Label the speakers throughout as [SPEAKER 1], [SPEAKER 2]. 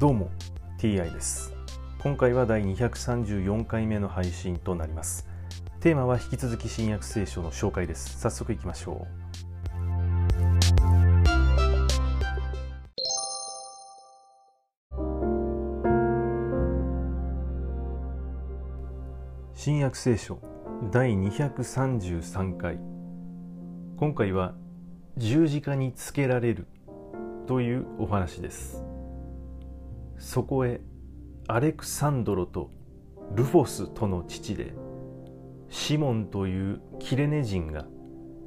[SPEAKER 1] どうも TI です。今回は第234回目の配信となります。テーマは引き続き新約聖書の紹介です。早速いきましょう。新約聖書第233回。今回は十字架につけられるというお話です。そこへアレクサンドロとルフォスとの父でシモンというキレネ人が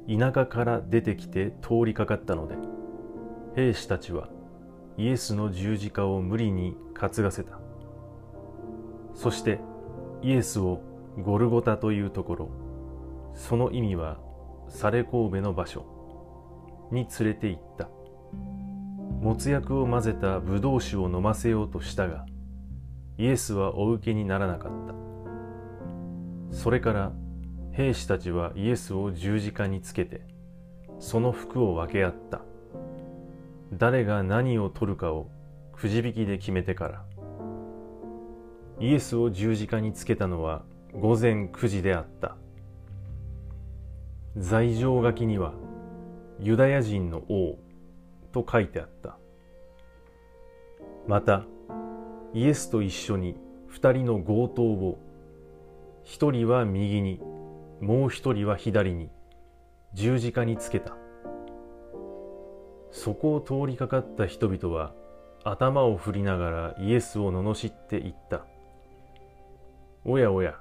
[SPEAKER 1] 田舎から出てきて通りかかったので兵士たちはイエスの十字架を無理に担がせた。そしてイエスをゴルゴタというところその意味はサレ神戸の場所に連れて行った。もつ薬を混ぜたブドウ酒を飲ませようとしたがイエスはお受けにならなかった。それから兵士たちはイエスを十字架につけてその服を分け合った。誰が何を取るかをくじ引きで決めてからイエスを十字架につけたのは午前9時であった。罪状書きにはユダヤ人の王と書いてあった。またイエスと一緒に二人の強盗を一人は右にもう一人は左に十字架につけた。そこを通りかかった人々は頭を振りながらイエスを罵っていった。おやおや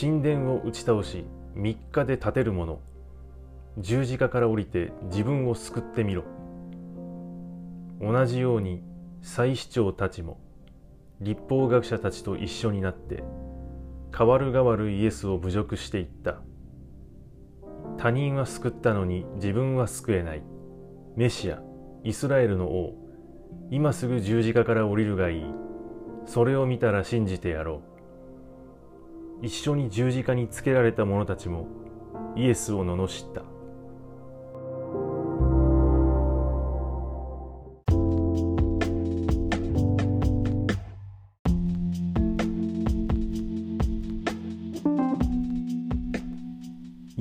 [SPEAKER 1] 神殿を打ち倒し三日で建てる者十字架から降りて自分を救ってみろ。同じように祭司長たちも立法学者たちと一緒になって代わる代わるイエスを侮辱していった。他人は救ったのに自分は救えない。メシアイスラエルの王今すぐ十字架から降りるがいい。それを見たら信じてやろう。一緒に十字架につけられた者たちもイエスを罵った。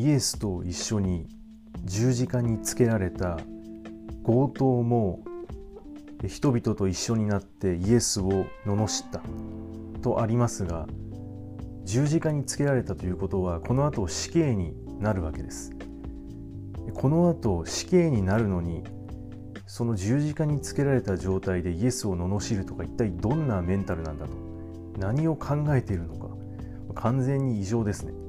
[SPEAKER 1] イエスと一緒に十字架につけられた強盗も人々と一緒になってイエスを罵ったとありますが十字架につけられたということはこの後死刑になるわけです。この後死刑になるのにその十字架につけられた状態でイエスを罵るとか一体どんなメンタルなんだと。何を考えているのか。完全に異常ですね。